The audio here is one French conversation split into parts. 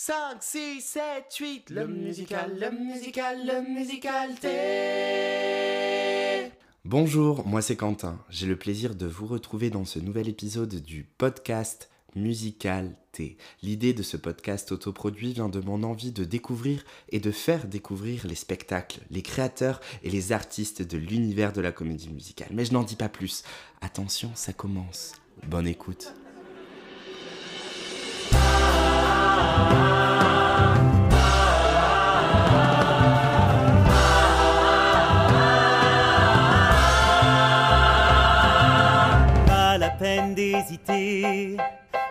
5, 6, 7, 8, le musical, le musical, le musical T. Bonjour, moi c'est Quentin. J'ai le plaisir de vous retrouver dans ce nouvel épisode du podcast Musical T. L'idée de ce podcast autoproduit vient de mon envie de découvrir et de faire découvrir les spectacles, les créateurs et les artistes de l'univers de la comédie musicale. Mais je n'en dis pas plus. Attention, ça commence. Bonne écoute. D'hésiter,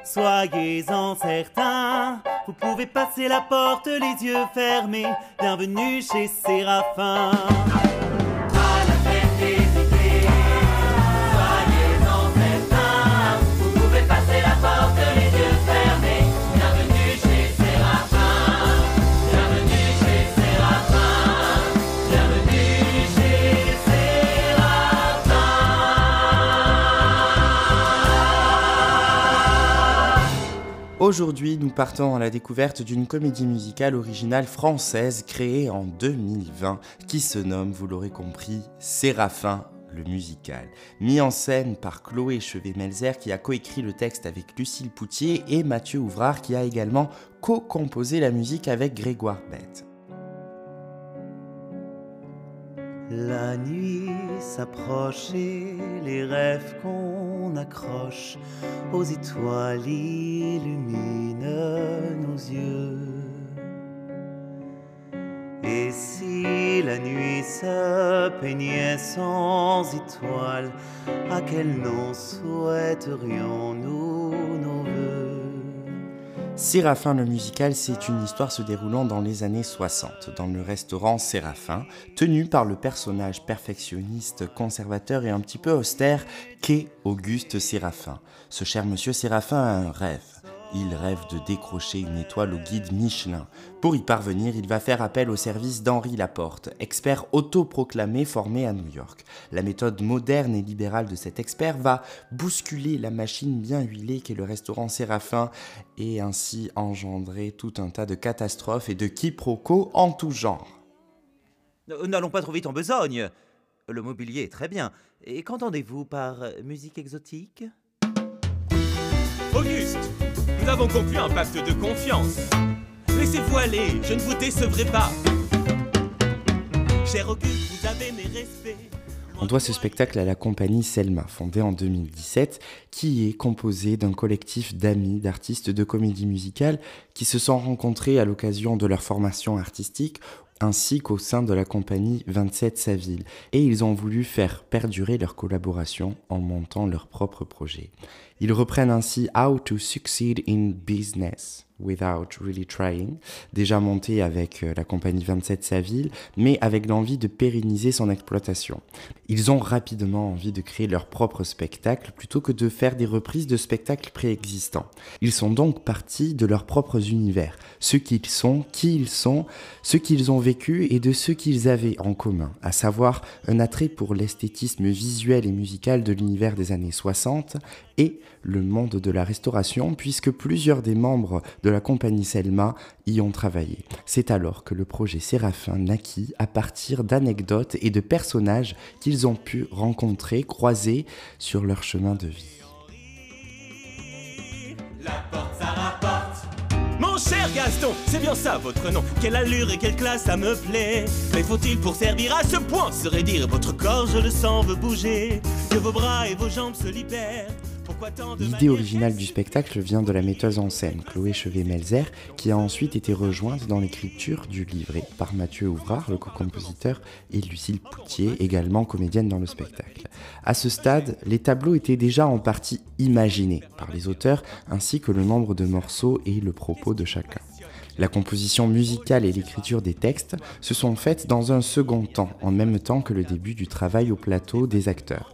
soyez-en certains. Vous pouvez passer la porte les yeux fermés. Bienvenue chez Séraphin. Aujourd'hui, nous partons à la découverte d'une comédie musicale originale française créée en 2020 qui se nomme, vous l'aurez compris, Séraphin le musical. Mis en scène par Chloé Chevet-Melzer qui a coécrit le texte avec Lucille Poutier et Mathieu Ouvrard qui a également co-composé la musique avec Grégoire Bette. La nuit s'approche et les rêves qu'on accroche aux étoiles illuminent nos yeux. Et si la nuit se peignait sans étoiles, à quel nom souhaiterions-nous Séraphin le musical, c'est une histoire se déroulant dans les années 60, dans le restaurant Séraphin, tenu par le personnage perfectionniste, conservateur et un petit peu austère qu'est Auguste Séraphin. Ce cher monsieur Séraphin a un rêve. Il rêve de décrocher une étoile au guide Michelin. Pour y parvenir, il va faire appel au service d'Henri Laporte, expert autoproclamé formé à New York. La méthode moderne et libérale de cet expert va bousculer la machine bien huilée qu'est le restaurant Séraphin et ainsi engendrer tout un tas de catastrophes et de quiproquos en tout genre. N'allons pas trop vite en besogne. Le mobilier est très bien. Et qu'entendez-vous par musique exotique? On doit ce spectacle à la compagnie Selma, fondée en 2017, qui est composée d'un collectif d'amis, d'artistes de comédie musicale qui se sont rencontrés à l'occasion de leur formation artistique ainsi qu'au sein de la compagnie 27 Saville. Et ils ont voulu faire perdurer leur collaboration en montant leur propre projet. Ils reprennent ainsi How to Succeed in Business Without Really Trying, déjà monté avec euh, la compagnie 27 Saville, mais avec l'envie de pérenniser son exploitation. Ils ont rapidement envie de créer leur propre spectacle plutôt que de faire des reprises de spectacles préexistants. Ils sont donc partis de leurs propres univers, ce qu'ils sont, qui ils sont, ce qu'ils ont vécu et de ce qu'ils avaient en commun, à savoir un attrait pour l'esthétisme visuel et musical de l'univers des années 60 et le monde de la restauration, puisque plusieurs des membres de la compagnie Selma y ont travaillé. C'est alors que le projet Séraphin naquit à partir d'anecdotes et de personnages qu'ils ont pu rencontrer, croiser sur leur chemin de vie. La porte, ça rapporte. Mon cher Gaston, c'est bien ça votre nom. Quelle allure et quelle classe, ça me plaît. Mais faut-il pour servir à ce point serait dire votre corps, je le sens, veut bouger. Que vos bras et vos jambes se libèrent. L'idée originale du spectacle vient de la metteuse en scène, Chloé Chevet-Melzer, qui a ensuite été rejointe dans l'écriture du livret par Mathieu Ouvrard, le co-compositeur, et Lucille Poutier, également comédienne dans le spectacle. À ce stade, les tableaux étaient déjà en partie imaginés par les auteurs, ainsi que le nombre de morceaux et le propos de chacun. La composition musicale et l'écriture des textes se sont faites dans un second temps, en même temps que le début du travail au plateau des acteurs.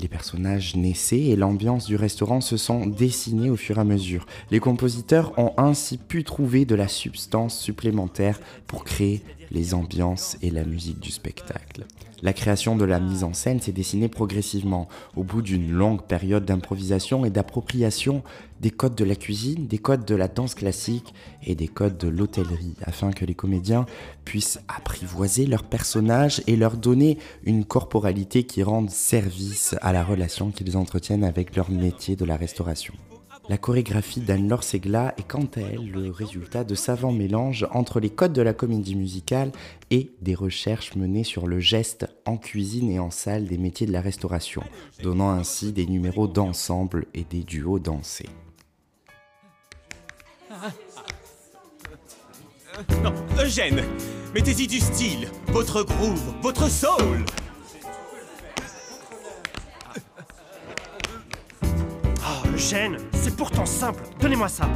Les personnages naissaient et l'ambiance du restaurant se sont dessinés au fur et à mesure. Les compositeurs ont ainsi pu trouver de la substance supplémentaire pour créer les ambiances et la musique du spectacle. La création de la mise en scène s'est dessinée progressivement, au bout d'une longue période d'improvisation et d'appropriation des codes de la cuisine, des codes de la danse classique et des codes de l'hôtellerie, afin que les comédiens puissent apprivoiser leurs personnages et leur donner une corporalité qui rende service à la relation qu'ils entretiennent avec leur métier de la restauration. La chorégraphie d'Anne-Laure Segla est quant à elle le résultat de savants mélanges entre les codes de la comédie musicale et des recherches menées sur le geste en cuisine et en salle des métiers de la restauration, donnant ainsi des numéros d'ensemble et des duos dansés. Non, Eugène, mettez-y du style, votre groove, votre soul. Oh, c'est pourtant simple. Donnez-moi ça.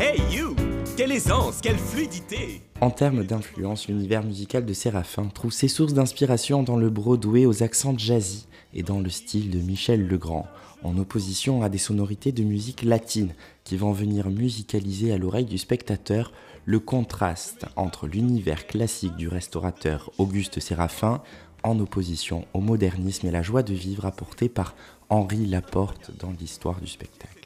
Hey you Quelle aisance, quelle fluidité En termes d'influence, l'univers musical de Séraphin trouve ses sources d'inspiration dans le Broadway aux accents jazzy et dans le style de Michel Legrand, en opposition à des sonorités de musique latine qui vont venir musicaliser à l'oreille du spectateur le contraste entre l'univers classique du restaurateur Auguste Séraphin en opposition au modernisme et la joie de vivre apportée par Henri Laporte dans l'histoire du spectacle.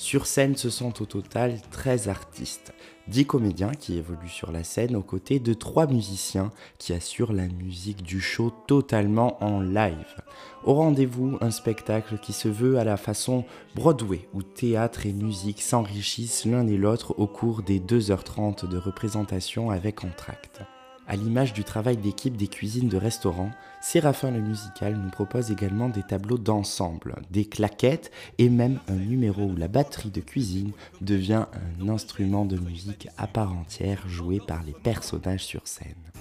Sur scène, ce sont au total 13 artistes, 10 comédiens qui évoluent sur la scène aux côtés de 3 musiciens qui assurent la musique du show totalement en live. Au rendez-vous, un spectacle qui se veut à la façon Broadway, où théâtre et musique s'enrichissent l'un et l'autre au cours des 2h30 de représentation avec entracte. À l'image du travail d'équipe des cuisines de restaurants, Séraphin le musical nous propose également des tableaux d'ensemble, des claquettes et même un numéro où la batterie de cuisine devient un instrument de musique à part entière joué par les personnages sur scène.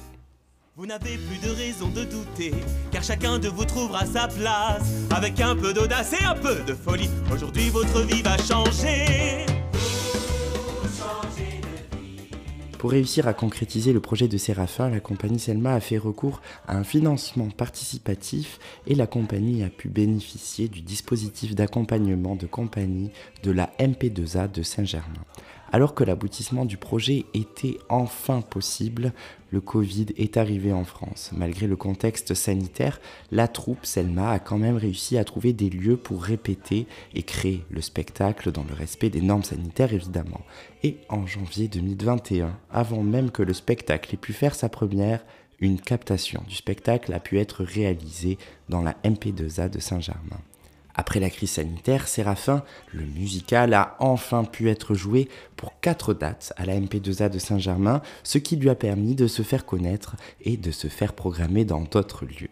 Vous n'avez plus de raison de douter, car chacun de vous trouvera sa place. Avec un peu d'audace et un peu de folie, aujourd'hui votre vie va changer. Pour réussir à concrétiser le projet de Séraphin, la compagnie Selma a fait recours à un financement participatif et la compagnie a pu bénéficier du dispositif d'accompagnement de compagnie de la MP2A de Saint-Germain. Alors que l'aboutissement du projet était enfin possible, le Covid est arrivé en France. Malgré le contexte sanitaire, la troupe Selma a quand même réussi à trouver des lieux pour répéter et créer le spectacle dans le respect des normes sanitaires évidemment. Et en janvier 2021, avant même que le spectacle ait pu faire sa première, une captation du spectacle a pu être réalisée dans la MP2A de Saint-Germain. Après la crise sanitaire, Séraphin, le musical, a enfin pu être joué pour quatre dates à la MP2A de Saint-Germain, ce qui lui a permis de se faire connaître et de se faire programmer dans d'autres lieux.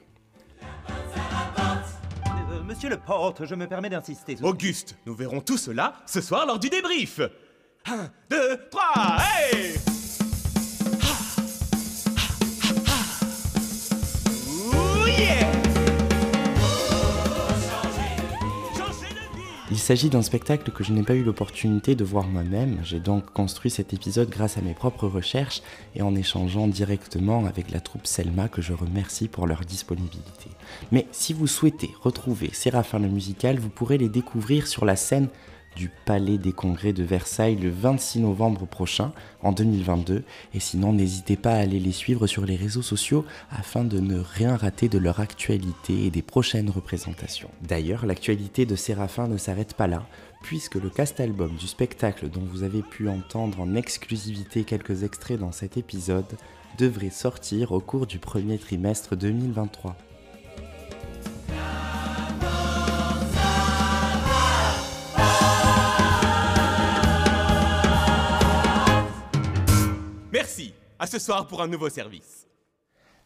Euh, monsieur le porte, je me permets d'insister. Auguste, nous verrons tout cela ce soir lors du débrief. 1, 2, 3, hey Ouh, yeah Il s'agit d'un spectacle que je n'ai pas eu l'opportunité de voir moi-même. J'ai donc construit cet épisode grâce à mes propres recherches et en échangeant directement avec la troupe Selma que je remercie pour leur disponibilité. Mais si vous souhaitez retrouver Séraphin le musical, vous pourrez les découvrir sur la scène du Palais des Congrès de Versailles le 26 novembre prochain, en 2022. Et sinon, n'hésitez pas à aller les suivre sur les réseaux sociaux afin de ne rien rater de leur actualité et des prochaines représentations. D'ailleurs, l'actualité de Séraphin ne s'arrête pas là, puisque le cast-album du spectacle dont vous avez pu entendre en exclusivité quelques extraits dans cet épisode devrait sortir au cours du premier trimestre 2023. Ce soir pour un nouveau service.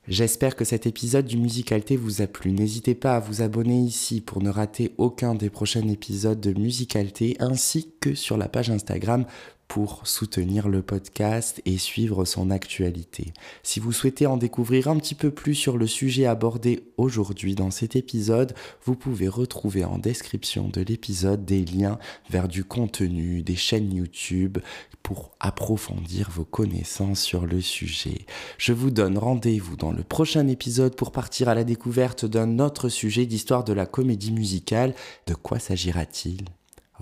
J'espère que cet épisode du Musicalité vous a plu. N'hésitez pas à vous abonner ici pour ne rater aucun des prochains épisodes de Musicalité ainsi que sur la page Instagram pour soutenir le podcast et suivre son actualité. Si vous souhaitez en découvrir un petit peu plus sur le sujet abordé aujourd'hui dans cet épisode, vous pouvez retrouver en description de l'épisode des liens vers du contenu, des chaînes YouTube pour approfondir vos connaissances sur le sujet. Je vous donne rendez-vous dans le prochain épisode pour partir à la découverte d'un autre sujet d'histoire de la comédie musicale. De quoi s'agira-t-il?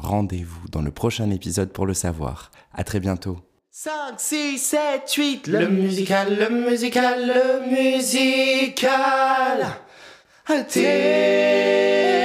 Rendez-vous dans le prochain épisode pour le savoir. À très bientôt. 5, 6, 7, 8, le musical, le musical, le musical. Alter